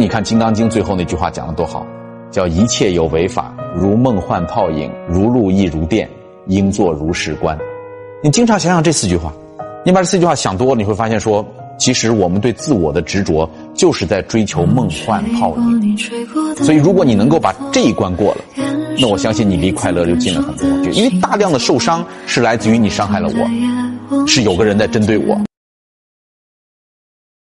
你看金刚经最后那句话讲的多好叫一切有为法如梦幻泡影如露亦如电应作如是观。你经常想想这四句话你把这四句话想多了你会发现说其实我们对自我的执着就是在追求梦幻泡影。所以如果你能够把这一关过了那我相信你离快乐就近了很多因为大量的受伤是来自于你伤害了我是有个人在针对我。